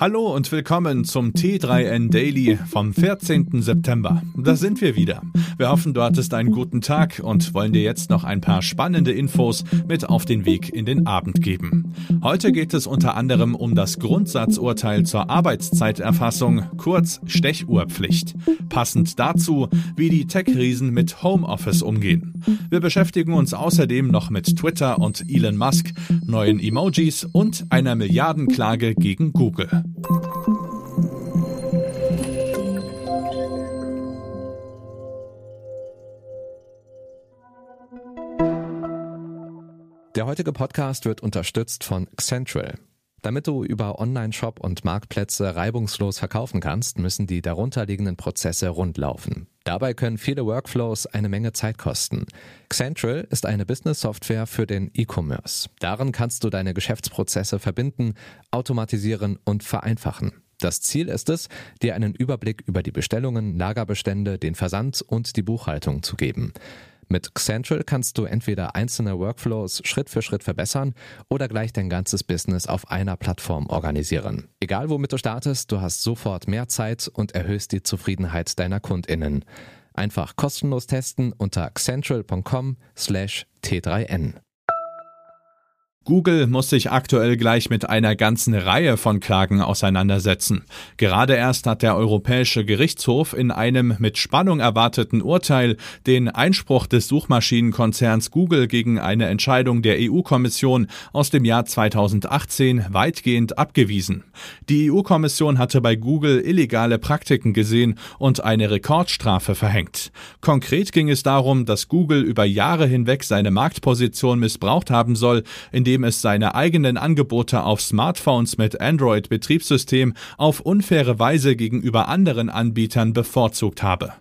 Hallo und willkommen zum T3N Daily vom 14. September. Da sind wir wieder. Wir hoffen, du hattest einen guten Tag und wollen dir jetzt noch ein paar spannende Infos mit auf den Weg in den Abend geben. Heute geht es unter anderem um das Grundsatzurteil zur Arbeitszeiterfassung, kurz Stechuhrpflicht. Passend dazu, wie die Tech-Riesen mit Homeoffice umgehen. Wir beschäftigen uns außerdem noch mit Twitter und Elon Musk, neuen Emojis und einer Milliardenklage gegen Google. Der heutige Podcast wird unterstützt von Central. Damit du über Online-Shop und Marktplätze reibungslos verkaufen kannst, müssen die darunterliegenden Prozesse rundlaufen. Dabei können viele Workflows eine Menge Zeit kosten. Central ist eine Business-Software für den E-Commerce. Darin kannst du deine Geschäftsprozesse verbinden, automatisieren und vereinfachen. Das Ziel ist es, dir einen Überblick über die Bestellungen, Lagerbestände, den Versand und die Buchhaltung zu geben. Mit Central kannst du entweder einzelne Workflows Schritt für Schritt verbessern oder gleich dein ganzes Business auf einer Plattform organisieren. Egal womit du startest, du hast sofort mehr Zeit und erhöhst die Zufriedenheit deiner KundInnen. Einfach kostenlos testen unter central.com/t3n. Google muss sich aktuell gleich mit einer ganzen Reihe von Klagen auseinandersetzen. Gerade erst hat der Europäische Gerichtshof in einem mit Spannung erwarteten Urteil den Einspruch des Suchmaschinenkonzerns Google gegen eine Entscheidung der EU-Kommission aus dem Jahr 2018 weitgehend abgewiesen. Die EU-Kommission hatte bei Google illegale Praktiken gesehen und eine Rekordstrafe verhängt. Konkret ging es darum, dass Google über Jahre hinweg seine Marktposition missbraucht haben soll, indem indem es seine eigenen Angebote auf Smartphones mit Android-Betriebssystem auf unfaire Weise gegenüber anderen Anbietern bevorzugt habe.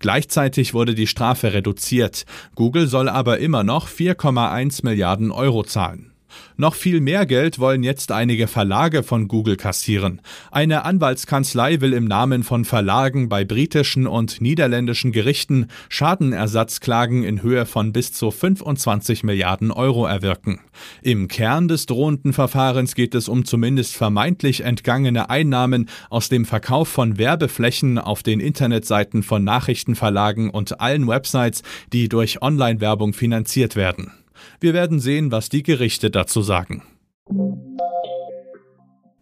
Gleichzeitig wurde die Strafe reduziert. Google soll aber immer noch 4,1 Milliarden Euro zahlen. Noch viel mehr Geld wollen jetzt einige Verlage von Google kassieren. Eine Anwaltskanzlei will im Namen von Verlagen bei britischen und niederländischen Gerichten Schadenersatzklagen in Höhe von bis zu 25 Milliarden Euro erwirken. Im Kern des drohenden Verfahrens geht es um zumindest vermeintlich entgangene Einnahmen aus dem Verkauf von Werbeflächen auf den Internetseiten von Nachrichtenverlagen und allen Websites, die durch Online-Werbung finanziert werden. Wir werden sehen, was die Gerichte dazu sagen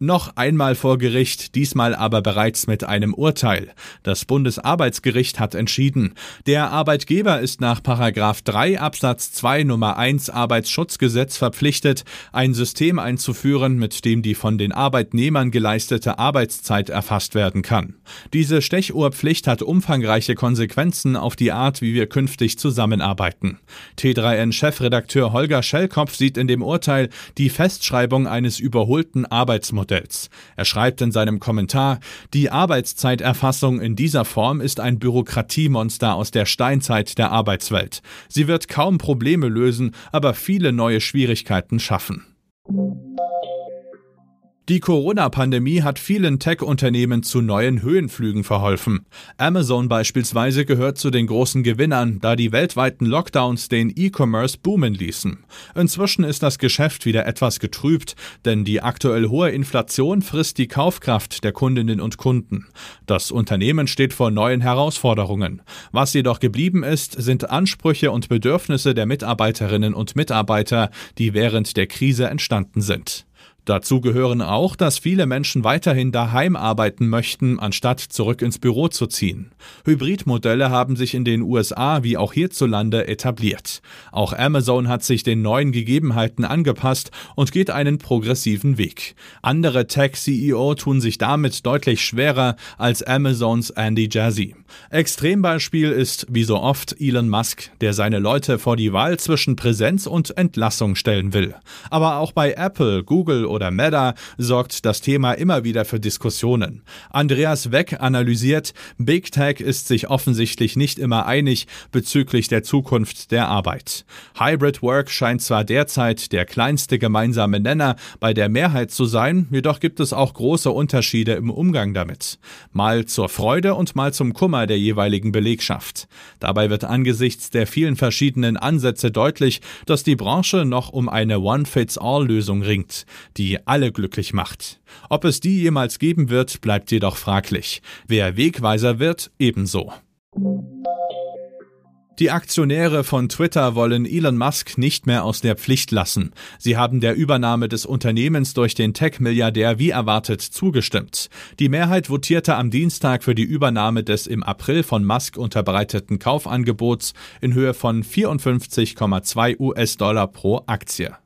noch einmal vor Gericht, diesmal aber bereits mit einem Urteil. Das Bundesarbeitsgericht hat entschieden, der Arbeitgeber ist nach 3 Absatz 2 Nummer 1 Arbeitsschutzgesetz verpflichtet, ein System einzuführen, mit dem die von den Arbeitnehmern geleistete Arbeitszeit erfasst werden kann. Diese Stechuhrpflicht hat umfangreiche Konsequenzen auf die Art, wie wir künftig zusammenarbeiten. T3N-Chefredakteur Holger Schellkopf sieht in dem Urteil die Festschreibung eines überholten Arbeitsmodells Modells. Er schreibt in seinem Kommentar, die Arbeitszeiterfassung in dieser Form ist ein Bürokratiemonster aus der Steinzeit der Arbeitswelt. Sie wird kaum Probleme lösen, aber viele neue Schwierigkeiten schaffen. Die Corona-Pandemie hat vielen Tech-Unternehmen zu neuen Höhenflügen verholfen. Amazon beispielsweise gehört zu den großen Gewinnern, da die weltweiten Lockdowns den E-Commerce boomen ließen. Inzwischen ist das Geschäft wieder etwas getrübt, denn die aktuell hohe Inflation frisst die Kaufkraft der Kundinnen und Kunden. Das Unternehmen steht vor neuen Herausforderungen. Was jedoch geblieben ist, sind Ansprüche und Bedürfnisse der Mitarbeiterinnen und Mitarbeiter, die während der Krise entstanden sind. Dazu gehören auch, dass viele Menschen weiterhin daheim arbeiten möchten, anstatt zurück ins Büro zu ziehen. Hybridmodelle haben sich in den USA wie auch hierzulande etabliert. Auch Amazon hat sich den neuen Gegebenheiten angepasst und geht einen progressiven Weg. Andere Tech-CEO tun sich damit deutlich schwerer als Amazons Andy Jassy. Extrembeispiel ist, wie so oft, Elon Musk, der seine Leute vor die Wahl zwischen Präsenz und Entlassung stellen will. Aber auch bei Apple, Google oder Meta sorgt das Thema immer wieder für Diskussionen. Andreas Weck analysiert, Big Tech ist sich offensichtlich nicht immer einig bezüglich der Zukunft der Arbeit. Hybrid Work scheint zwar derzeit der kleinste gemeinsame Nenner bei der Mehrheit zu sein, jedoch gibt es auch große Unterschiede im Umgang damit. Mal zur Freude und mal zum Kummer der jeweiligen Belegschaft. Dabei wird angesichts der vielen verschiedenen Ansätze deutlich, dass die Branche noch um eine One-Fits-All-Lösung ringt. Die die alle glücklich macht. Ob es die jemals geben wird, bleibt jedoch fraglich. Wer Wegweiser wird, ebenso. Die Aktionäre von Twitter wollen Elon Musk nicht mehr aus der Pflicht lassen. Sie haben der Übernahme des Unternehmens durch den Tech-Milliardär wie erwartet zugestimmt. Die Mehrheit votierte am Dienstag für die Übernahme des im April von Musk unterbreiteten Kaufangebots in Höhe von 54,2 US-Dollar pro Aktie.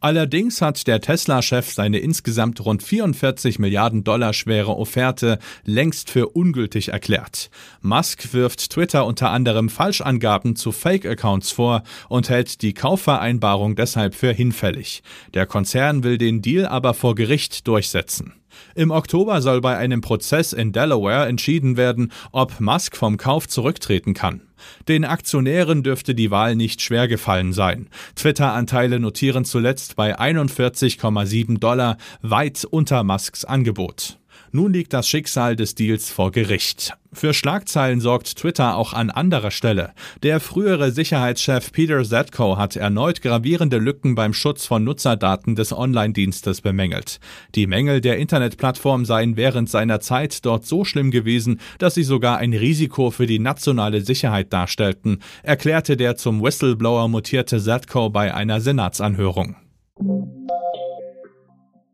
Allerdings hat der Tesla-Chef seine insgesamt rund 44 Milliarden Dollar schwere Offerte längst für ungültig erklärt. Musk wirft Twitter unter anderem Falschangaben zu Fake-Accounts vor und hält die Kaufvereinbarung deshalb für hinfällig. Der Konzern will den Deal aber vor Gericht durchsetzen. Im Oktober soll bei einem Prozess in Delaware entschieden werden, ob Musk vom Kauf zurücktreten kann. Den Aktionären dürfte die Wahl nicht schwer gefallen sein. Twitter-Anteile notieren zuletzt bei 41,7 Dollar, weit unter Musks Angebot. Nun liegt das Schicksal des Deals vor Gericht. Für Schlagzeilen sorgt Twitter auch an anderer Stelle. Der frühere Sicherheitschef Peter Zetko hat erneut gravierende Lücken beim Schutz von Nutzerdaten des Online-Dienstes bemängelt. Die Mängel der Internetplattform seien während seiner Zeit dort so schlimm gewesen, dass sie sogar ein Risiko für die nationale Sicherheit darstellten, erklärte der zum Whistleblower mutierte Zetko bei einer Senatsanhörung.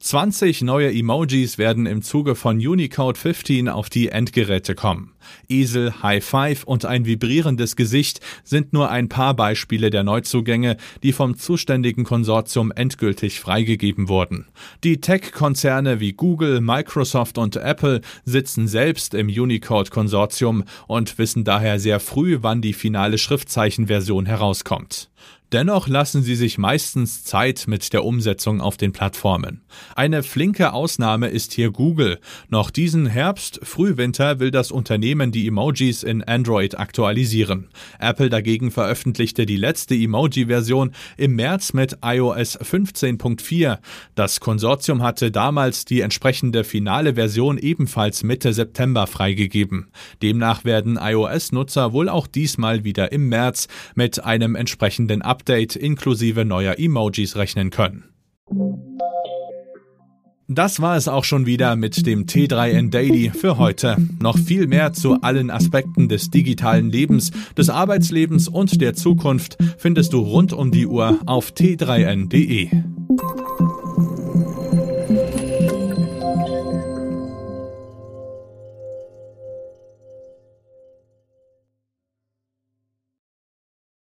20 neue Emojis werden im Zuge von Unicode 15 auf die Endgeräte kommen. Esel, High Five und ein vibrierendes Gesicht sind nur ein paar Beispiele der Neuzugänge, die vom zuständigen Konsortium endgültig freigegeben wurden. Die Tech-Konzerne wie Google, Microsoft und Apple sitzen selbst im Unicode-Konsortium und wissen daher sehr früh, wann die finale Schriftzeichenversion herauskommt. Dennoch lassen sie sich meistens Zeit mit der Umsetzung auf den Plattformen. Eine flinke Ausnahme ist hier Google. Noch diesen Herbst, Frühwinter will das Unternehmen die Emojis in Android aktualisieren. Apple dagegen veröffentlichte die letzte Emoji-Version im März mit iOS 15.4. Das Konsortium hatte damals die entsprechende finale Version ebenfalls Mitte September freigegeben. Demnach werden iOS-Nutzer wohl auch diesmal wieder im März mit einem entsprechenden Update Update inklusive neuer Emojis rechnen können. Das war es auch schon wieder mit dem T3N Daily für heute. Noch viel mehr zu allen Aspekten des digitalen Lebens, des Arbeitslebens und der Zukunft findest du rund um die Uhr auf t3n.de.